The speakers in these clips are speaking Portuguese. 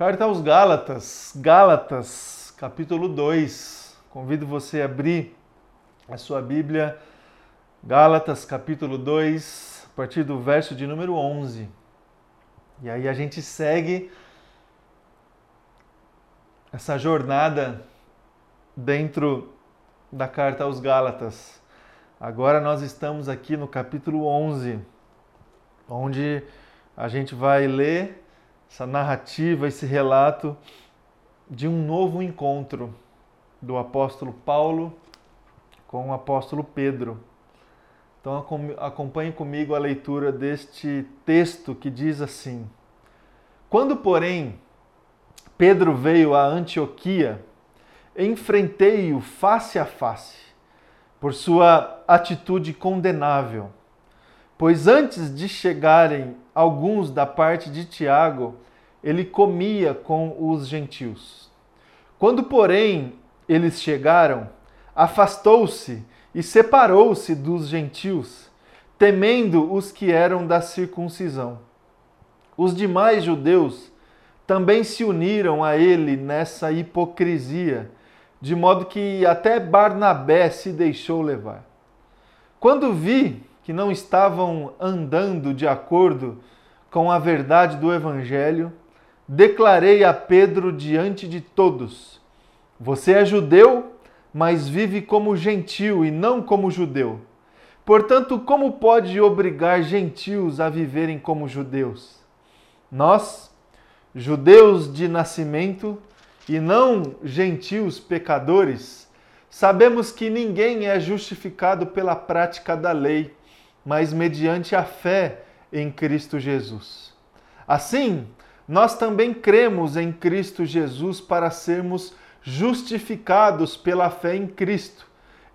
Carta aos Gálatas, Gálatas, capítulo 2. Convido você a abrir a sua Bíblia, Gálatas, capítulo 2, a partir do verso de número 11. E aí a gente segue essa jornada dentro da carta aos Gálatas. Agora nós estamos aqui no capítulo 11, onde a gente vai ler essa narrativa, esse relato de um novo encontro do apóstolo Paulo com o apóstolo Pedro. Então acompanhe comigo a leitura deste texto que diz assim: Quando, porém, Pedro veio a Antioquia, enfrentei-o face a face por sua atitude condenável Pois antes de chegarem alguns da parte de Tiago, ele comia com os gentios. Quando, porém, eles chegaram, afastou-se e separou-se dos gentios, temendo os que eram da circuncisão. Os demais judeus também se uniram a ele nessa hipocrisia, de modo que até Barnabé se deixou levar. Quando vi que não estavam andando de acordo com a verdade do Evangelho, declarei a Pedro diante de todos: Você é judeu, mas vive como gentil e não como judeu. Portanto, como pode obrigar gentios a viverem como judeus? Nós, judeus de nascimento e não gentios pecadores, sabemos que ninguém é justificado pela prática da lei mas mediante a fé em Cristo Jesus. Assim, nós também cremos em Cristo Jesus para sermos justificados pela fé em Cristo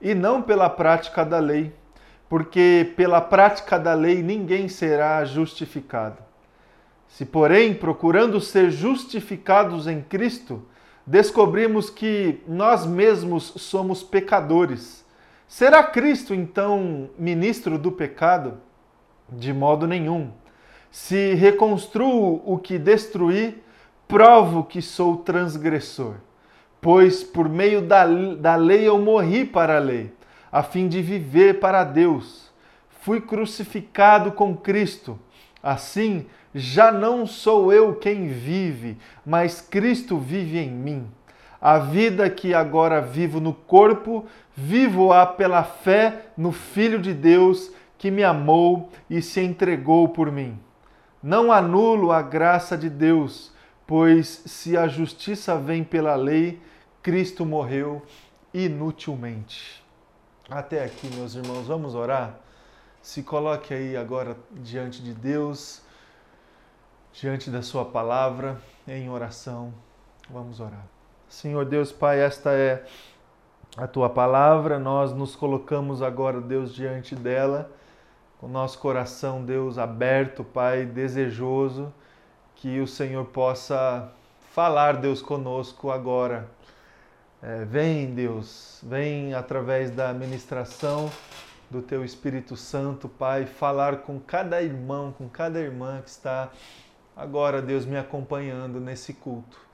e não pela prática da lei, porque pela prática da lei ninguém será justificado. Se, porém, procurando ser justificados em Cristo, descobrimos que nós mesmos somos pecadores, Será Cristo então ministro do pecado? De modo nenhum. Se reconstruo o que destruí, provo que sou transgressor. Pois por meio da, da lei eu morri para a lei, a fim de viver para Deus. Fui crucificado com Cristo. Assim, já não sou eu quem vive, mas Cristo vive em mim. A vida que agora vivo no corpo, vivo-a pela fé no Filho de Deus que me amou e se entregou por mim. Não anulo a graça de Deus, pois se a justiça vem pela lei, Cristo morreu inutilmente. Até aqui, meus irmãos, vamos orar? Se coloque aí agora diante de Deus, diante da Sua palavra, em oração. Vamos orar. Senhor Deus Pai, esta é a tua palavra, nós nos colocamos agora, Deus, diante dela, com nosso coração, Deus, aberto, Pai, desejoso, que o Senhor possa falar, Deus, conosco agora. É, vem, Deus, vem através da ministração do Teu Espírito Santo, Pai, falar com cada irmão, com cada irmã que está agora, Deus, me acompanhando nesse culto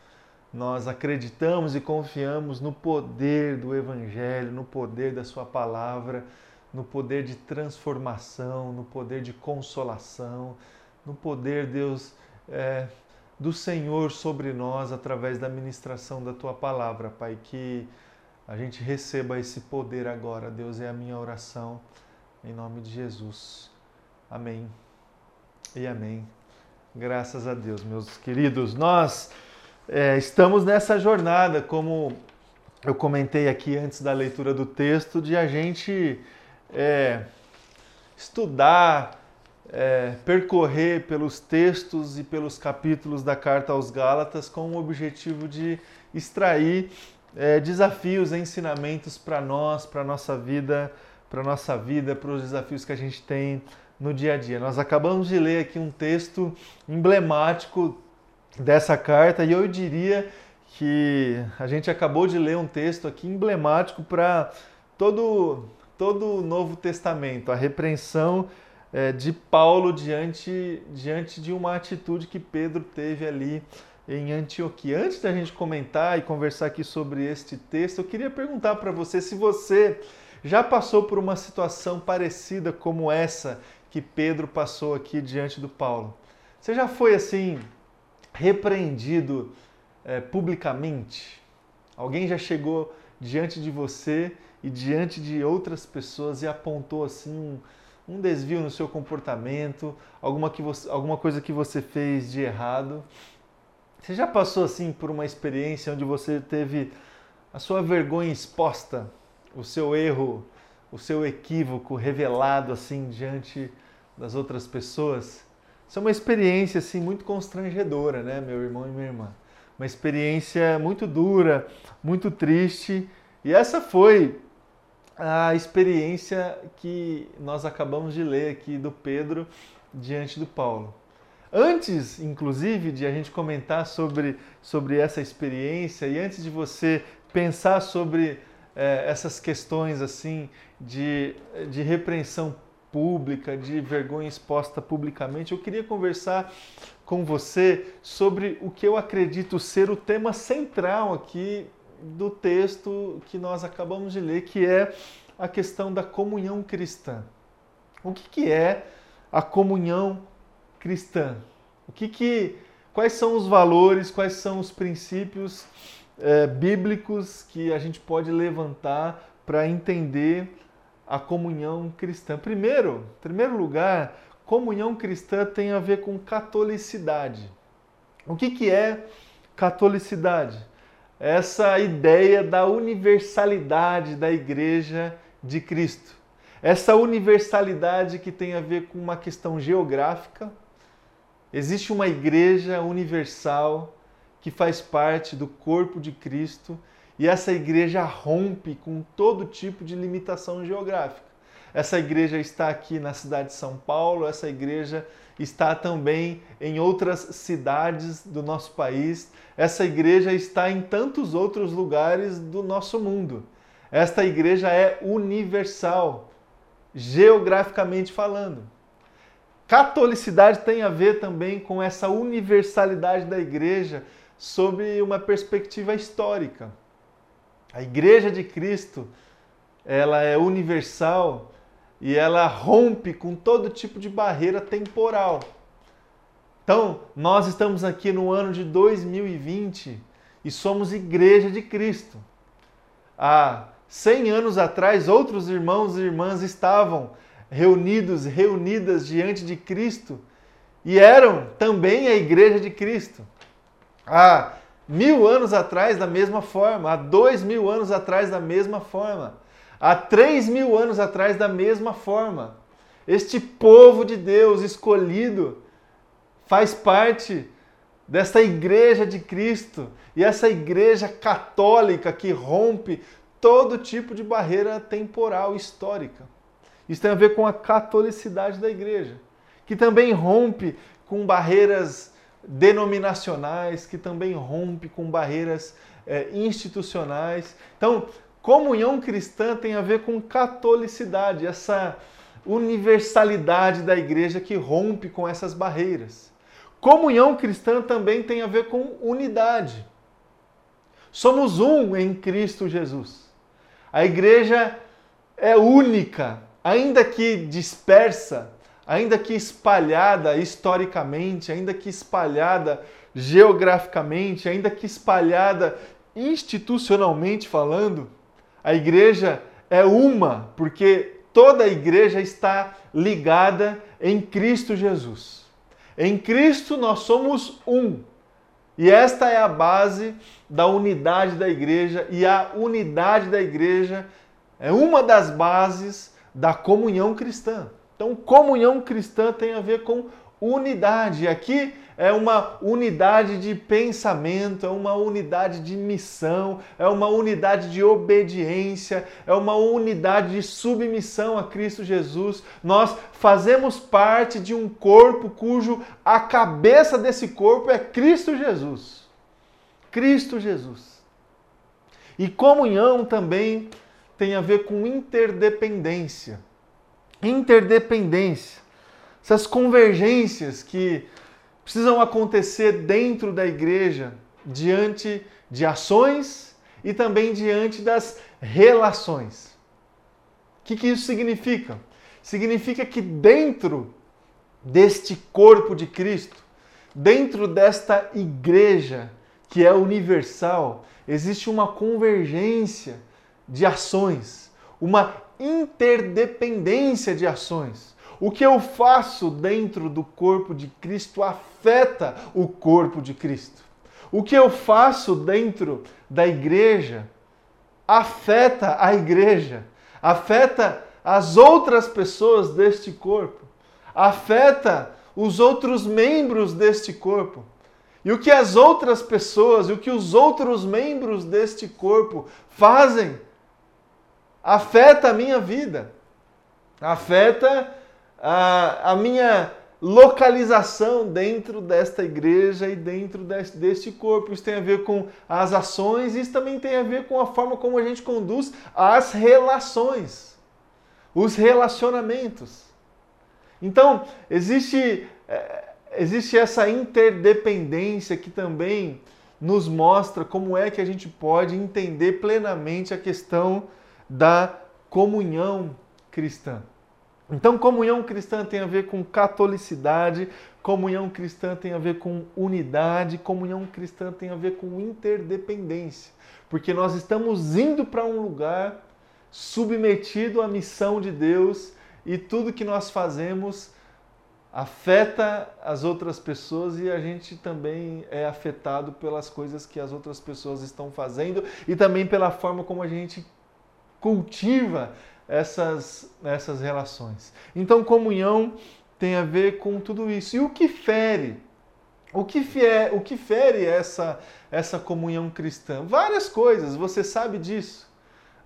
nós acreditamos e confiamos no poder do Evangelho, no poder da Sua palavra, no poder de transformação, no poder de consolação, no poder, Deus, é, do Senhor sobre nós através da ministração da Tua palavra, Pai. Que a gente receba esse poder agora, Deus, é a minha oração, em nome de Jesus. Amém e amém. Graças a Deus, meus queridos. Nós é, estamos nessa jornada, como eu comentei aqui antes da leitura do texto, de a gente é, estudar, é, percorrer pelos textos e pelos capítulos da carta aos Gálatas com o objetivo de extrair é, desafios, ensinamentos para nós, para nossa vida, para nossa vida, para os desafios que a gente tem no dia a dia. Nós acabamos de ler aqui um texto emblemático dessa carta e eu diria que a gente acabou de ler um texto aqui emblemático para todo, todo o Novo Testamento, a repreensão é, de Paulo diante, diante de uma atitude que Pedro teve ali em Antioquia. Antes da gente comentar e conversar aqui sobre este texto, eu queria perguntar para você se você já passou por uma situação parecida como essa que Pedro passou aqui diante do Paulo. Você já foi assim repreendido é, publicamente? Alguém já chegou diante de você e diante de outras pessoas e apontou assim um, um desvio no seu comportamento, alguma, que você, alguma coisa que você fez de errado. Você já passou assim por uma experiência onde você teve a sua vergonha exposta, o seu erro, o seu equívoco revelado assim diante das outras pessoas? Isso é uma experiência assim muito constrangedora, né, meu irmão e minha irmã? Uma experiência muito dura, muito triste, e essa foi a experiência que nós acabamos de ler aqui do Pedro diante do Paulo. Antes, inclusive, de a gente comentar sobre, sobre essa experiência e antes de você pensar sobre é, essas questões assim de, de repreensão pública, de vergonha exposta publicamente, eu queria conversar com você sobre o que eu acredito ser o tema central aqui do texto que nós acabamos de ler, que é a questão da comunhão cristã. O que, que é a comunhão cristã? O que, que quais são os valores, quais são os princípios é, bíblicos que a gente pode levantar para entender a comunhão cristã? Primeiro, em primeiro lugar, comunhão cristã tem a ver com catolicidade. O que, que é catolicidade? essa ideia da universalidade da Igreja de Cristo. Essa universalidade que tem a ver com uma questão geográfica. Existe uma igreja universal que faz parte do corpo de Cristo e essa igreja rompe com todo tipo de limitação geográfica. Essa igreja está aqui na cidade de São Paulo, essa igreja está também em outras cidades do nosso país. Essa igreja está em tantos outros lugares do nosso mundo. Esta igreja é universal, geograficamente falando. Catolicidade tem a ver também com essa universalidade da igreja sob uma perspectiva histórica. A igreja de Cristo, ela é universal e ela rompe com todo tipo de barreira temporal. Então, nós estamos aqui no ano de 2020 e somos igreja de Cristo. Há 100 anos atrás, outros irmãos e irmãs estavam reunidos, reunidas diante de Cristo e eram também a igreja de Cristo. Há mil anos atrás, da mesma forma, há dois mil anos atrás, da mesma forma há três mil anos atrás da mesma forma. Este povo de Deus escolhido faz parte desta igreja de Cristo e essa igreja católica que rompe todo tipo de barreira temporal histórica. Isso tem a ver com a catolicidade da igreja, que também rompe com barreiras denominacionais, que também rompe com barreiras é, institucionais. Então, Comunhão cristã tem a ver com catolicidade, essa universalidade da igreja que rompe com essas barreiras. Comunhão cristã também tem a ver com unidade. Somos um em Cristo Jesus. A igreja é única, ainda que dispersa, ainda que espalhada historicamente, ainda que espalhada geograficamente, ainda que espalhada institucionalmente falando a igreja é uma, porque toda a igreja está ligada em Cristo Jesus. Em Cristo nós somos um. E esta é a base da unidade da igreja, e a unidade da igreja é uma das bases da comunhão cristã. Então, comunhão cristã tem a ver com unidade. Aqui é uma unidade de pensamento, é uma unidade de missão, é uma unidade de obediência, é uma unidade de submissão a Cristo Jesus. Nós fazemos parte de um corpo cujo a cabeça desse corpo é Cristo Jesus. Cristo Jesus. E comunhão também tem a ver com interdependência. Interdependência. Essas convergências que precisam acontecer dentro da igreja, diante de ações e também diante das relações. O que, que isso significa? Significa que dentro deste corpo de Cristo, dentro desta igreja que é universal, existe uma convergência de ações, uma interdependência de ações. O que eu faço dentro do corpo de Cristo afeta o corpo de Cristo. O que eu faço dentro da igreja afeta a igreja, afeta as outras pessoas deste corpo, afeta os outros membros deste corpo. E o que as outras pessoas, e o que os outros membros deste corpo fazem, afeta a minha vida, afeta a, a minha localização dentro desta igreja e dentro deste, deste corpo. Isso tem a ver com as ações, isso também tem a ver com a forma como a gente conduz as relações, os relacionamentos. Então, existe, é, existe essa interdependência que também nos mostra como é que a gente pode entender plenamente a questão da comunhão cristã. Então, comunhão cristã tem a ver com catolicidade, comunhão cristã tem a ver com unidade, comunhão cristã tem a ver com interdependência, porque nós estamos indo para um lugar submetido à missão de Deus e tudo que nós fazemos afeta as outras pessoas e a gente também é afetado pelas coisas que as outras pessoas estão fazendo e também pela forma como a gente cultiva essas, essas relações. Então, comunhão tem a ver com tudo isso. E o que fere? O que, fere, o que fere essa, essa comunhão cristã? Várias coisas, você sabe disso.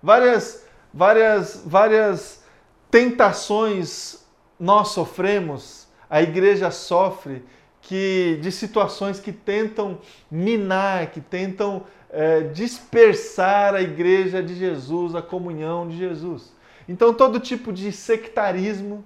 Várias, várias, várias tentações nós sofremos, a igreja sofre que de situações que tentam minar, que tentam é, dispersar a igreja de Jesus, a comunhão de Jesus. Então, todo tipo de sectarismo,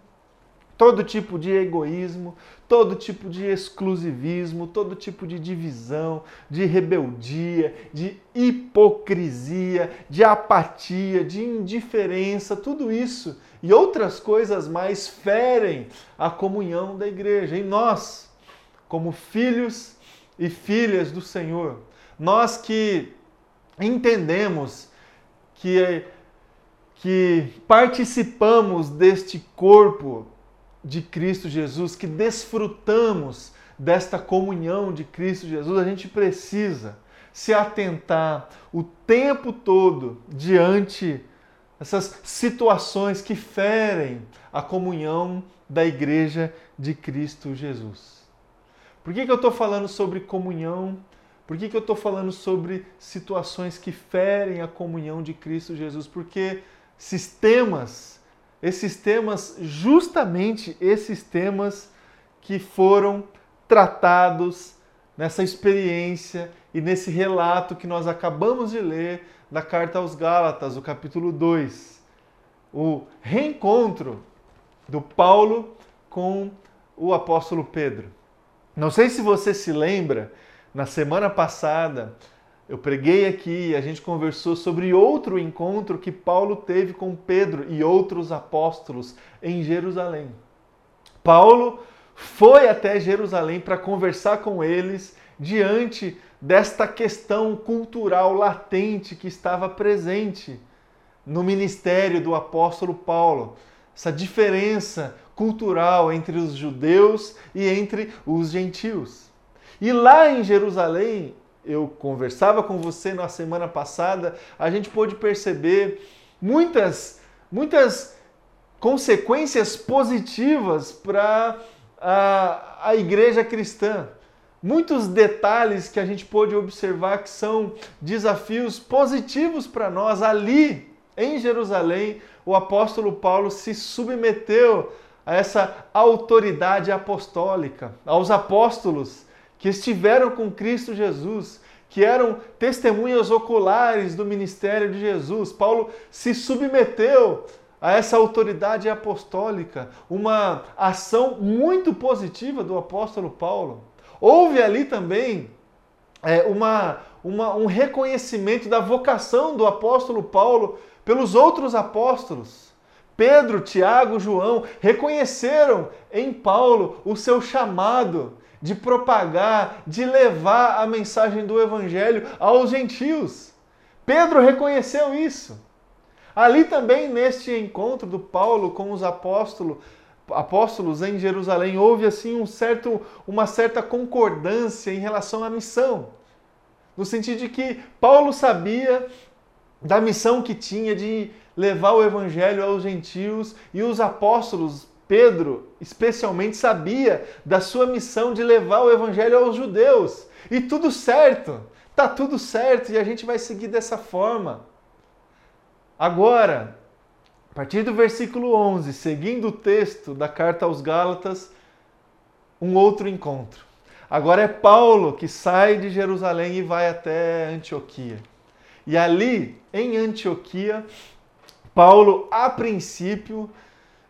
todo tipo de egoísmo, todo tipo de exclusivismo, todo tipo de divisão, de rebeldia, de hipocrisia, de apatia, de indiferença, tudo isso e outras coisas mais ferem a comunhão da igreja. E nós, como filhos e filhas do Senhor, nós que entendemos que que participamos deste corpo de Cristo Jesus, que desfrutamos desta comunhão de Cristo Jesus, a gente precisa se atentar o tempo todo diante dessas situações que ferem a comunhão da igreja de Cristo Jesus. Por que, que eu estou falando sobre comunhão? Por que, que eu estou falando sobre situações que ferem a comunhão de Cristo Jesus? Porque sistemas, esses temas, justamente esses temas que foram tratados nessa experiência e nesse relato que nós acabamos de ler da carta aos Gálatas, o capítulo 2. O reencontro do Paulo com o apóstolo Pedro. Não sei se você se lembra, na semana passada eu preguei aqui, a gente conversou sobre outro encontro que Paulo teve com Pedro e outros apóstolos em Jerusalém. Paulo foi até Jerusalém para conversar com eles diante desta questão cultural latente que estava presente no ministério do apóstolo Paulo. Essa diferença cultural entre os judeus e entre os gentios. E lá em Jerusalém, eu conversava com você na semana passada, a gente pôde perceber muitas, muitas consequências positivas para a, a igreja cristã. Muitos detalhes que a gente pôde observar que são desafios positivos para nós. Ali em Jerusalém, o apóstolo Paulo se submeteu a essa autoridade apostólica, aos apóstolos que estiveram com Cristo Jesus, que eram testemunhas oculares do ministério de Jesus. Paulo se submeteu a essa autoridade apostólica, uma ação muito positiva do apóstolo Paulo. Houve ali também é, uma, uma, um reconhecimento da vocação do apóstolo Paulo pelos outros apóstolos. Pedro, Tiago, João reconheceram em Paulo o seu chamado de propagar, de levar a mensagem do evangelho aos gentios. Pedro reconheceu isso. Ali também neste encontro do Paulo com os apóstolos, apóstolos em Jerusalém, houve assim um certo, uma certa concordância em relação à missão. No sentido de que Paulo sabia da missão que tinha de levar o evangelho aos gentios e os apóstolos, Pedro especialmente, sabia da sua missão de levar o evangelho aos judeus. E tudo certo, tá tudo certo e a gente vai seguir dessa forma. Agora, a partir do versículo 11, seguindo o texto da carta aos Gálatas, um outro encontro. Agora é Paulo que sai de Jerusalém e vai até Antioquia. E ali, em Antioquia, Paulo, a princípio,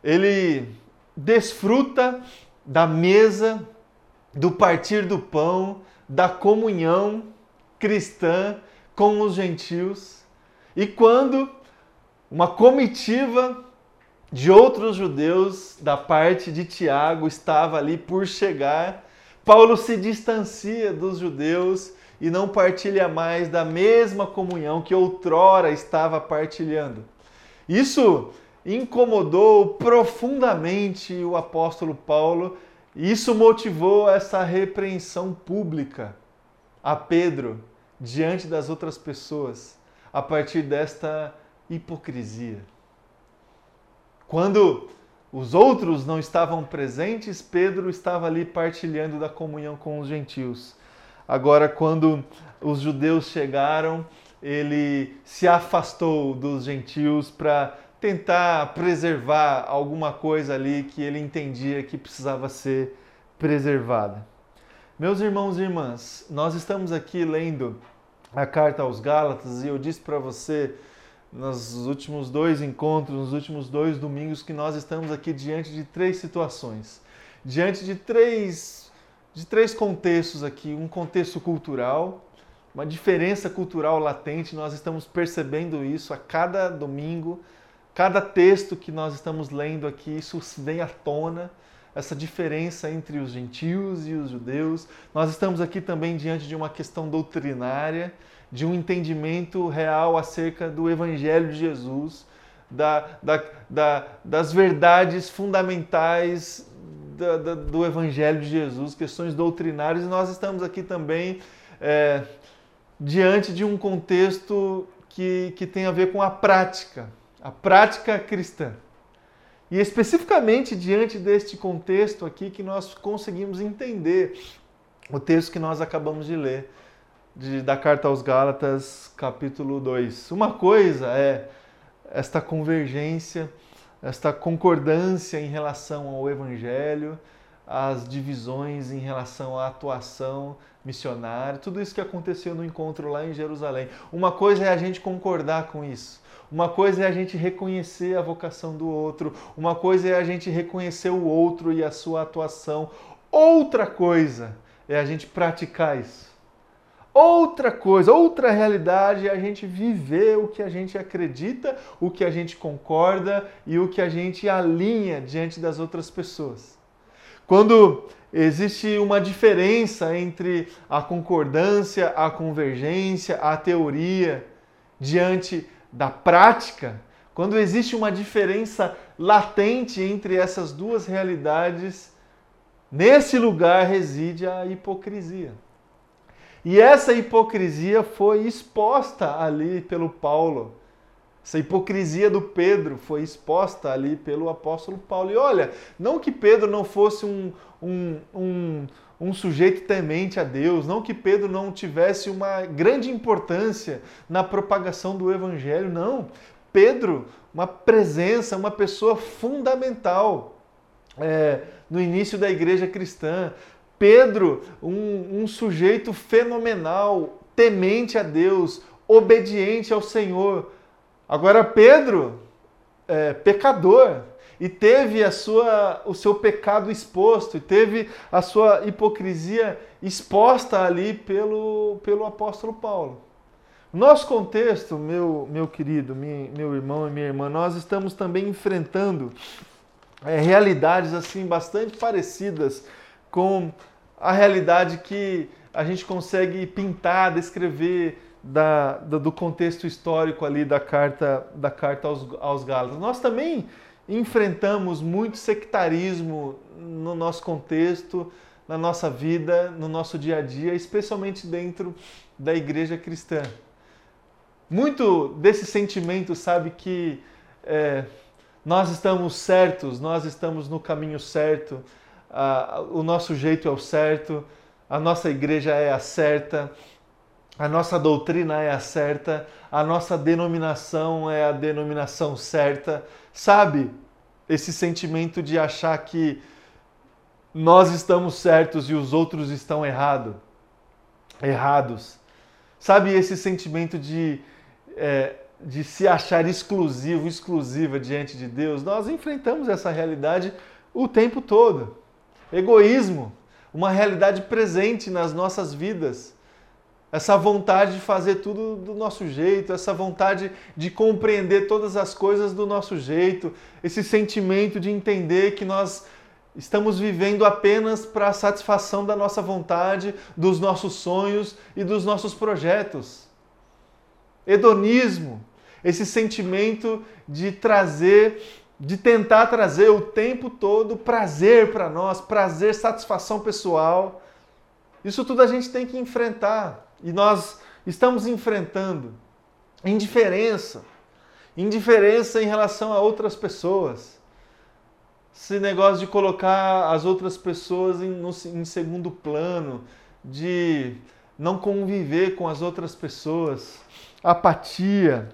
ele desfruta da mesa, do partir do pão, da comunhão cristã com os gentios. E quando uma comitiva de outros judeus da parte de Tiago estava ali por chegar. Paulo se distancia dos judeus e não partilha mais da mesma comunhão que outrora estava partilhando. Isso incomodou profundamente o apóstolo Paulo e isso motivou essa repreensão pública a Pedro diante das outras pessoas a partir desta hipocrisia. Quando os outros não estavam presentes, Pedro estava ali partilhando da comunhão com os gentios. Agora, quando os judeus chegaram, ele se afastou dos gentios para tentar preservar alguma coisa ali que ele entendia que precisava ser preservada. Meus irmãos e irmãs, nós estamos aqui lendo a carta aos Gálatas e eu disse para você nos últimos dois encontros, nos últimos dois domingos, que nós estamos aqui diante de três situações, diante de três, de três contextos aqui: um contexto cultural, uma diferença cultural latente, nós estamos percebendo isso a cada domingo, cada texto que nós estamos lendo aqui, isso vem à tona essa diferença entre os gentios e os judeus. Nós estamos aqui também diante de uma questão doutrinária de um entendimento real acerca do Evangelho de Jesus, da, da, da, das verdades fundamentais do Evangelho de Jesus, questões doutrinárias, e nós estamos aqui também é, diante de um contexto que, que tem a ver com a prática, a prática cristã. E especificamente diante deste contexto aqui que nós conseguimos entender o texto que nós acabamos de ler de, da carta aos Gálatas, capítulo 2. Uma coisa é esta convergência, esta concordância em relação ao Evangelho, as divisões em relação à atuação missionária, tudo isso que aconteceu no encontro lá em Jerusalém. Uma coisa é a gente concordar com isso. Uma coisa é a gente reconhecer a vocação do outro, uma coisa é a gente reconhecer o outro e a sua atuação. Outra coisa é a gente praticar isso. Outra coisa, outra realidade é a gente viver o que a gente acredita, o que a gente concorda e o que a gente alinha diante das outras pessoas. Quando existe uma diferença entre a concordância, a convergência, a teoria diante da prática, quando existe uma diferença latente entre essas duas realidades, nesse lugar reside a hipocrisia. E essa hipocrisia foi exposta ali pelo Paulo. Essa hipocrisia do Pedro foi exposta ali pelo apóstolo Paulo. E olha, não que Pedro não fosse um, um, um, um sujeito temente a Deus, não que Pedro não tivesse uma grande importância na propagação do evangelho, não. Pedro, uma presença, uma pessoa fundamental é, no início da igreja cristã. Pedro, um, um sujeito fenomenal, temente a Deus, obediente ao Senhor. Agora, Pedro, é, pecador. e teve a sua, o seu pecado exposto, e teve a sua hipocrisia exposta ali pelo, pelo apóstolo Paulo. Nosso contexto, meu, meu querido, meu irmão e minha irmã, nós estamos também enfrentando é, realidades assim bastante parecidas com a realidade que a gente consegue pintar, descrever da, do contexto histórico ali da carta, da carta aos, aos Gálatas. Nós também enfrentamos muito sectarismo no nosso contexto, na nossa vida, no nosso dia a dia, especialmente dentro da igreja cristã. Muito desse sentimento, sabe, que é, nós estamos certos, nós estamos no caminho certo, a, o nosso jeito é o certo, a nossa igreja é a certa, a nossa doutrina é a certa, a nossa denominação é a denominação certa. Sabe? Esse sentimento de achar que nós estamos certos e os outros estão errado, errados. Sabe esse sentimento de, é, de se achar exclusivo, exclusiva diante de Deus? Nós enfrentamos essa realidade o tempo todo. Egoísmo, uma realidade presente nas nossas vidas essa vontade de fazer tudo do nosso jeito, essa vontade de compreender todas as coisas do nosso jeito, esse sentimento de entender que nós estamos vivendo apenas para a satisfação da nossa vontade, dos nossos sonhos e dos nossos projetos. Hedonismo, esse sentimento de trazer, de tentar trazer o tempo todo prazer para nós, prazer, satisfação pessoal. Isso tudo a gente tem que enfrentar e nós estamos enfrentando indiferença, indiferença em relação a outras pessoas. Esse negócio de colocar as outras pessoas em, no, em segundo plano, de não conviver com as outras pessoas, apatia,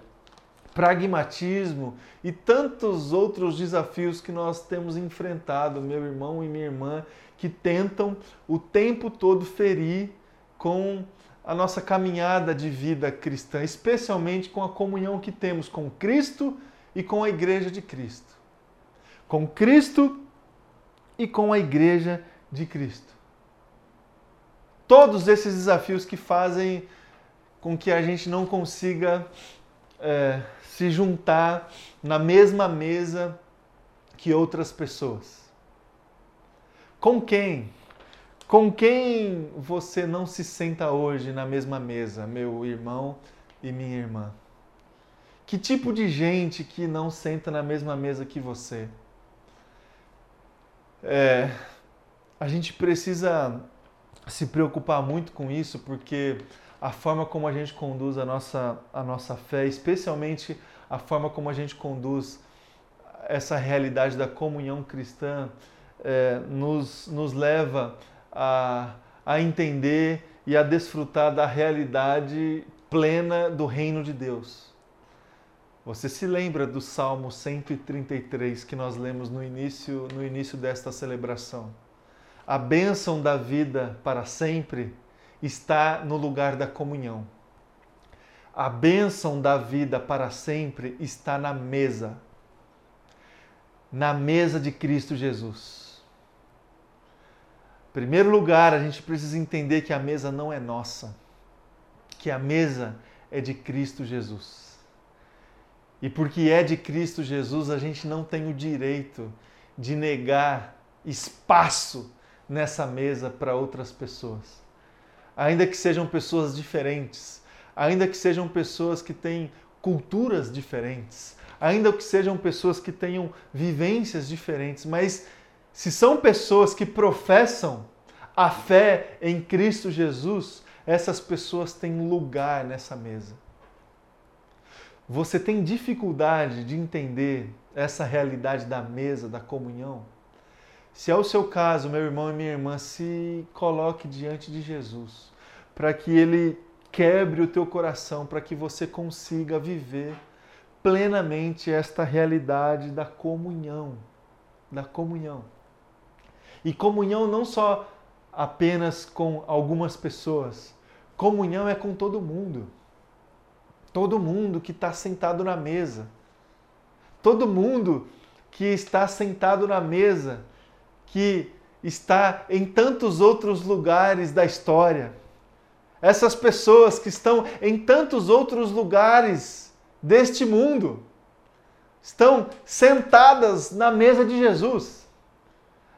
pragmatismo e tantos outros desafios que nós temos enfrentado, meu irmão e minha irmã, que tentam o tempo todo ferir com a nossa caminhada de vida cristã, especialmente com a comunhão que temos com Cristo e com a Igreja de Cristo. Com Cristo e com a Igreja de Cristo. Todos esses desafios que fazem com que a gente não consiga é, se juntar na mesma mesa que outras pessoas. Com quem? Com quem você não se senta hoje na mesma mesa, meu irmão e minha irmã? Que tipo de gente que não senta na mesma mesa que você? É, a gente precisa se preocupar muito com isso, porque a forma como a gente conduz a nossa, a nossa fé, especialmente a forma como a gente conduz essa realidade da comunhão cristã, é, nos, nos leva a, a entender e a desfrutar da realidade plena do reino de Deus. Você se lembra do Salmo 133 que nós lemos no início, no início desta celebração? A bênção da vida para sempre está no lugar da comunhão. A bênção da vida para sempre está na mesa, na mesa de Cristo Jesus primeiro lugar, a gente precisa entender que a mesa não é nossa, que a mesa é de Cristo Jesus. E porque é de Cristo Jesus, a gente não tem o direito de negar espaço nessa mesa para outras pessoas. Ainda que sejam pessoas diferentes, ainda que sejam pessoas que têm culturas diferentes, ainda que sejam pessoas que tenham vivências diferentes, mas se são pessoas que professam a fé em Cristo Jesus, essas pessoas têm lugar nessa mesa. Você tem dificuldade de entender essa realidade da mesa, da comunhão? Se é o seu caso, meu irmão e minha irmã, se coloque diante de Jesus, para que ele quebre o teu coração, para que você consiga viver plenamente esta realidade da comunhão, da comunhão. E comunhão não só apenas com algumas pessoas, comunhão é com todo mundo. Todo mundo que está sentado na mesa. Todo mundo que está sentado na mesa, que está em tantos outros lugares da história. Essas pessoas que estão em tantos outros lugares deste mundo estão sentadas na mesa de Jesus.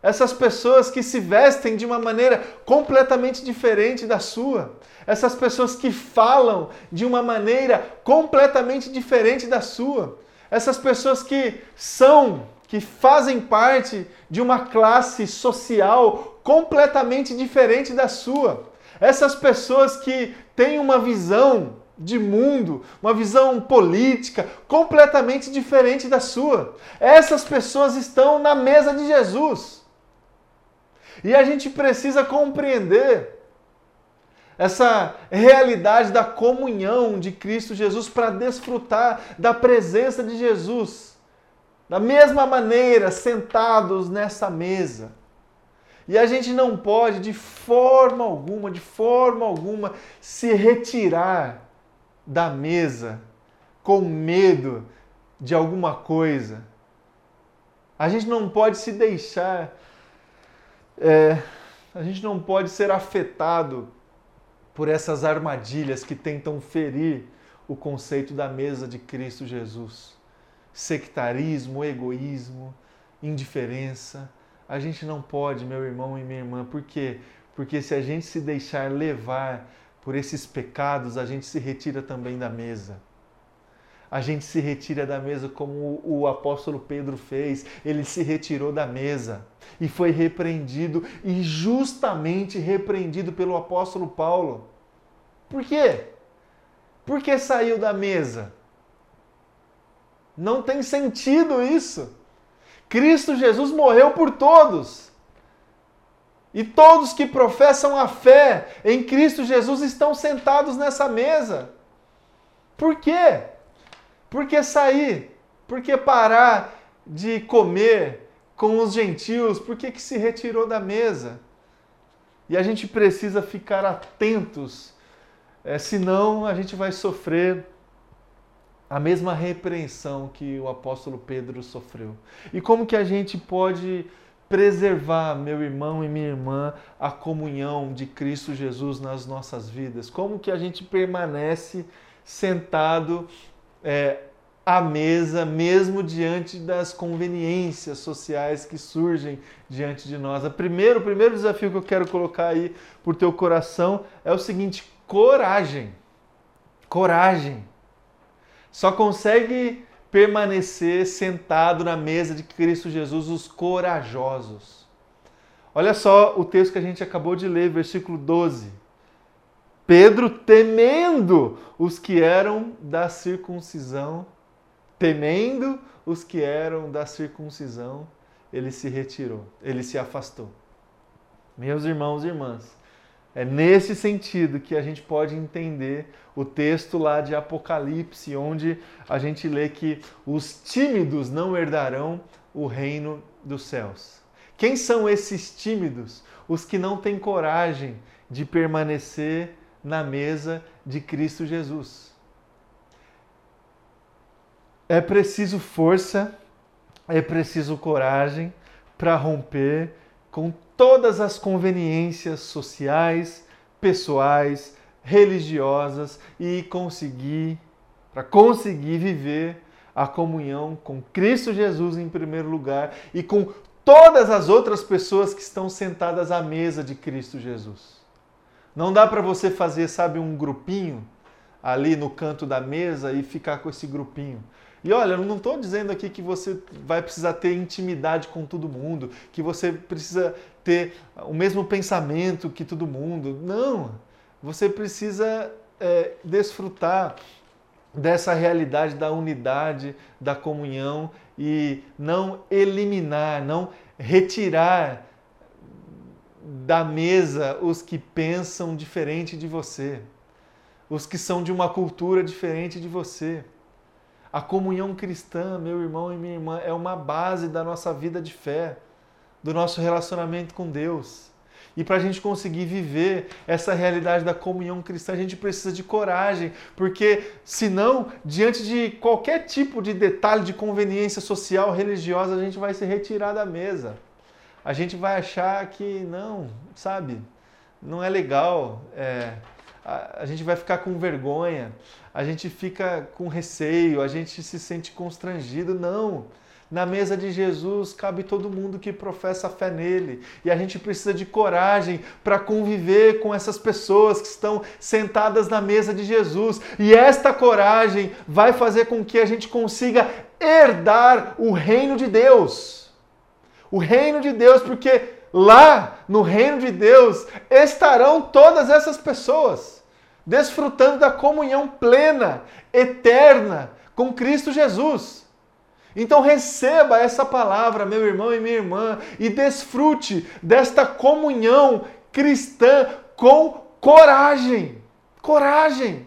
Essas pessoas que se vestem de uma maneira completamente diferente da sua. Essas pessoas que falam de uma maneira completamente diferente da sua. Essas pessoas que são, que fazem parte de uma classe social completamente diferente da sua. Essas pessoas que têm uma visão de mundo, uma visão política completamente diferente da sua. Essas pessoas estão na mesa de Jesus. E a gente precisa compreender essa realidade da comunhão de Cristo Jesus para desfrutar da presença de Jesus. Da mesma maneira, sentados nessa mesa. E a gente não pode, de forma alguma, de forma alguma, se retirar da mesa com medo de alguma coisa. A gente não pode se deixar, é, a gente não pode ser afetado por essas armadilhas que tentam ferir o conceito da mesa de Cristo Jesus. Sectarismo, egoísmo, indiferença. A gente não pode, meu irmão e minha irmã, por quê? Porque se a gente se deixar levar por esses pecados, a gente se retira também da mesa. A gente se retira da mesa como o apóstolo Pedro fez, ele se retirou da mesa e foi repreendido e justamente repreendido pelo apóstolo Paulo. Por quê? Por que saiu da mesa? Não tem sentido isso. Cristo Jesus morreu por todos. E todos que professam a fé em Cristo Jesus estão sentados nessa mesa. Por quê? Por que sair? Por que parar de comer com os gentios? Por que, que se retirou da mesa? E a gente precisa ficar atentos, é, senão a gente vai sofrer a mesma repreensão que o apóstolo Pedro sofreu. E como que a gente pode preservar, meu irmão e minha irmã, a comunhão de Cristo Jesus nas nossas vidas? Como que a gente permanece sentado é, à mesa, mesmo diante das conveniências sociais que surgem diante de nós? A primeiro, o primeiro desafio que eu quero colocar aí por teu coração é o seguinte: coragem. Coragem. Só consegue permanecer sentado na mesa de Cristo Jesus os corajosos. Olha só o texto que a gente acabou de ler, versículo 12. Pedro, temendo os que eram da circuncisão, temendo os que eram da circuncisão, ele se retirou, ele se afastou. Meus irmãos e irmãs, é nesse sentido que a gente pode entender o texto lá de Apocalipse, onde a gente lê que os tímidos não herdarão o reino dos céus. Quem são esses tímidos? Os que não têm coragem de permanecer na mesa de Cristo Jesus. É preciso força, é preciso coragem para romper com todas as conveniências sociais, pessoais, religiosas e conseguir, para conseguir viver a comunhão com Cristo Jesus em primeiro lugar e com todas as outras pessoas que estão sentadas à mesa de Cristo Jesus. Não dá para você fazer, sabe, um grupinho ali no canto da mesa e ficar com esse grupinho. E olha, eu não estou dizendo aqui que você vai precisar ter intimidade com todo mundo, que você precisa ter o mesmo pensamento que todo mundo. Não! Você precisa é, desfrutar dessa realidade da unidade, da comunhão e não eliminar, não retirar da mesa os que pensam diferente de você, os que são de uma cultura diferente de você. A comunhão cristã, meu irmão e minha irmã, é uma base da nossa vida de fé, do nosso relacionamento com Deus. E para a gente conseguir viver essa realidade da comunhão cristã, a gente precisa de coragem, porque senão, diante de qualquer tipo de detalhe de conveniência social, religiosa, a gente vai se retirar da mesa. A gente vai achar que não, sabe, não é legal, é, a, a gente vai ficar com vergonha, a gente fica com receio, a gente se sente constrangido. Não. Na mesa de Jesus cabe todo mundo que professa fé nele. E a gente precisa de coragem para conviver com essas pessoas que estão sentadas na mesa de Jesus. E esta coragem vai fazer com que a gente consiga herdar o reino de Deus. O reino de Deus, porque lá no reino de Deus estarão todas essas pessoas, desfrutando da comunhão plena, eterna com Cristo Jesus. Então receba essa palavra, meu irmão e minha irmã, e desfrute desta comunhão cristã com coragem. Coragem.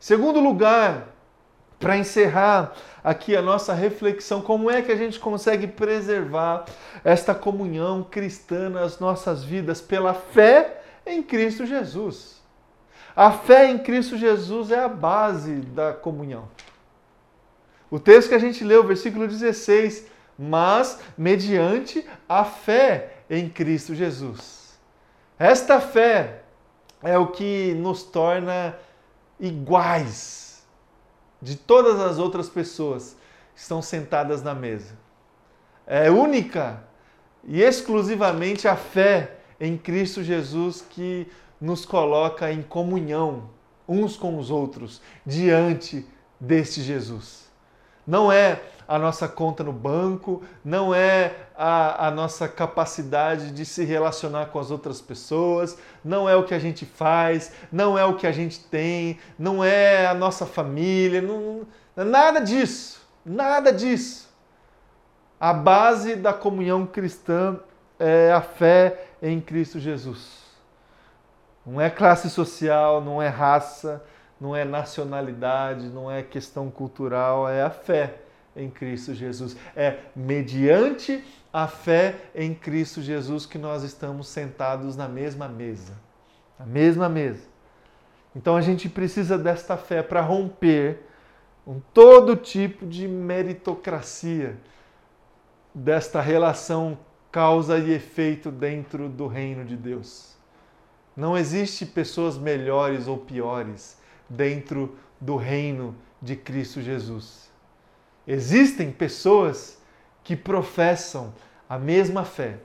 Segundo lugar, para encerrar aqui a nossa reflexão, como é que a gente consegue preservar esta comunhão cristã nas nossas vidas pela fé em Cristo Jesus. A fé em Cristo Jesus é a base da comunhão. O texto que a gente leu, versículo 16, mas mediante a fé em Cristo Jesus. Esta fé é o que nos torna iguais de todas as outras pessoas que estão sentadas na mesa. É única e exclusivamente a fé em Cristo Jesus que nos coloca em comunhão uns com os outros diante deste Jesus não é a nossa conta no banco, não é a, a, nossa capacidade de se relacionar com as outras pessoas, não é o que a gente faz, não é o que a gente tem, não é a nossa família, não, nada disso, nada disso. A base da comunhão cristã é a fé em Cristo Jesus. Não é classe social, não é raça, não é nacionalidade, não é questão cultural, é a fé em Cristo Jesus. É mediante a fé em Cristo Jesus que nós estamos sentados na mesma mesa. Na mesma mesa. Então a gente precisa desta fé para romper com todo tipo de meritocracia, desta relação causa e efeito dentro do reino de Deus. Não existe pessoas melhores ou piores dentro do reino de Cristo Jesus. Existem pessoas que professam a mesma fé.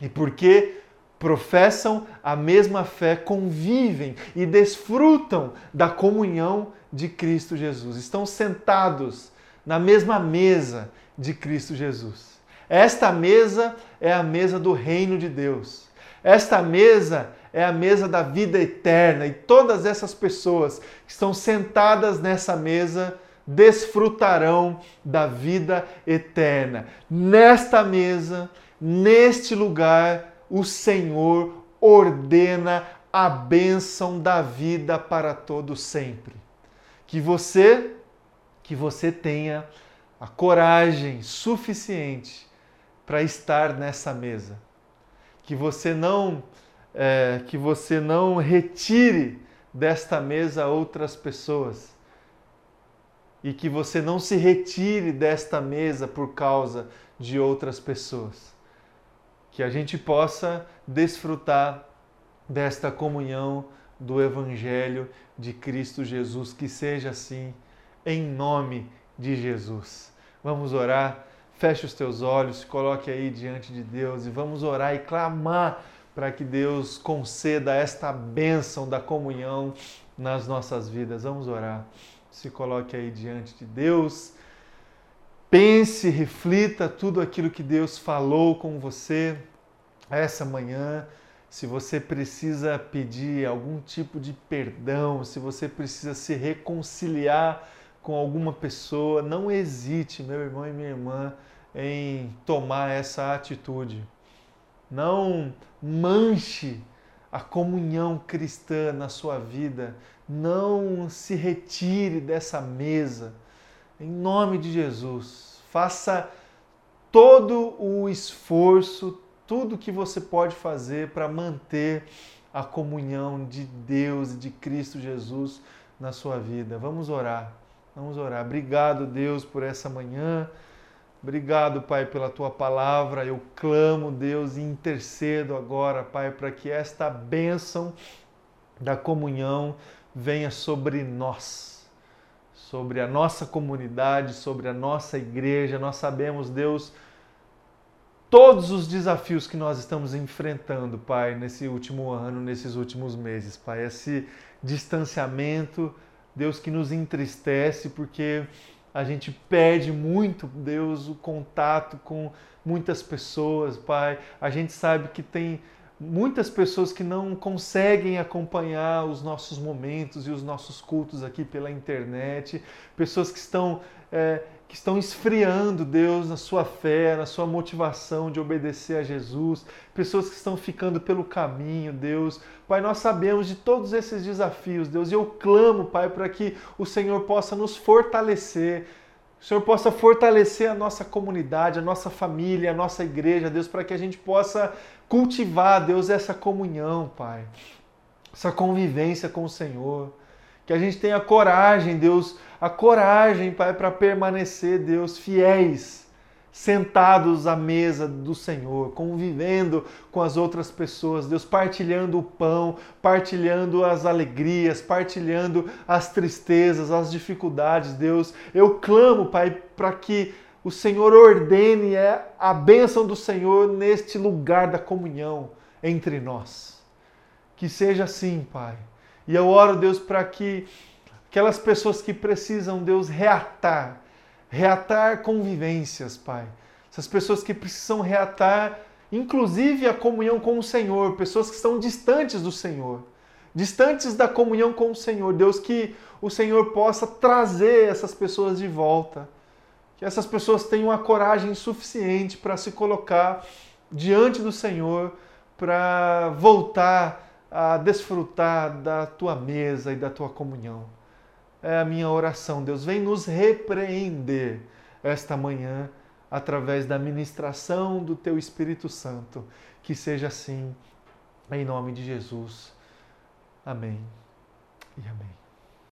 E porque professam a mesma fé, convivem e desfrutam da comunhão de Cristo Jesus. Estão sentados na mesma mesa de Cristo Jesus. Esta mesa é a mesa do reino de Deus. Esta mesa é a mesa da vida eterna e todas essas pessoas que estão sentadas nessa mesa desfrutarão da vida eterna. Nesta mesa, neste lugar, o Senhor ordena a bênção da vida para todo sempre. Que você que você tenha a coragem suficiente para estar nessa mesa. Que você não é, que você não retire desta mesa outras pessoas e que você não se retire desta mesa por causa de outras pessoas. Que a gente possa desfrutar desta comunhão do Evangelho de Cristo Jesus, que seja assim, em nome de Jesus. Vamos orar, feche os teus olhos, coloque aí diante de Deus e vamos orar e clamar para que Deus conceda esta bênção da comunhão nas nossas vidas. Vamos orar. Se coloque aí diante de Deus. Pense, reflita tudo aquilo que Deus falou com você essa manhã. Se você precisa pedir algum tipo de perdão, se você precisa se reconciliar com alguma pessoa, não hesite, meu irmão e minha irmã, em tomar essa atitude. Não manche a comunhão cristã na sua vida. Não se retire dessa mesa. Em nome de Jesus, faça todo o esforço, tudo que você pode fazer para manter a comunhão de Deus e de Cristo Jesus na sua vida. Vamos orar. Vamos orar. Obrigado, Deus, por essa manhã. Obrigado, Pai, pela tua palavra. Eu clamo, Deus, e intercedo agora, Pai, para que esta bênção da comunhão venha sobre nós, sobre a nossa comunidade, sobre a nossa igreja. Nós sabemos, Deus, todos os desafios que nós estamos enfrentando, Pai, nesse último ano, nesses últimos meses, Pai. Esse distanciamento, Deus, que nos entristece, porque a gente perde muito, Deus, o contato com muitas pessoas, Pai. A gente sabe que tem muitas pessoas que não conseguem acompanhar os nossos momentos e os nossos cultos aqui pela internet, pessoas que estão, é, que estão esfriando, Deus, na sua fé, na sua motivação de obedecer a Jesus, pessoas que estão ficando pelo caminho, Deus. Pai, nós sabemos de todos esses desafios, Deus, e eu clamo, Pai, para que o Senhor possa nos fortalecer o Senhor possa fortalecer a nossa comunidade, a nossa família, a nossa igreja, Deus, para que a gente possa cultivar, Deus, essa comunhão, Pai, essa convivência com o Senhor. Que a gente tenha coragem, Deus, a coragem, Pai, para permanecer, Deus, fiéis sentados à mesa do Senhor, convivendo com as outras pessoas, Deus, partilhando o pão, partilhando as alegrias, partilhando as tristezas, as dificuldades, Deus. Eu clamo, Pai, para que o Senhor ordene a bênção do Senhor neste lugar da comunhão entre nós. Que seja assim, Pai. E eu oro, Deus, para que aquelas pessoas que precisam, Deus, reatar, reatar convivências, Pai. Essas pessoas que precisam reatar, inclusive, a comunhão com o Senhor, pessoas que estão distantes do Senhor, distantes da comunhão com o Senhor. Deus, que o Senhor possa trazer essas pessoas de volta, que essas pessoas tenham a coragem suficiente para se colocar diante do Senhor, para voltar a desfrutar da tua mesa e da tua comunhão é a minha oração. Deus, vem nos repreender esta manhã através da ministração do Teu Espírito Santo. Que seja assim, em nome de Jesus. Amém e amém.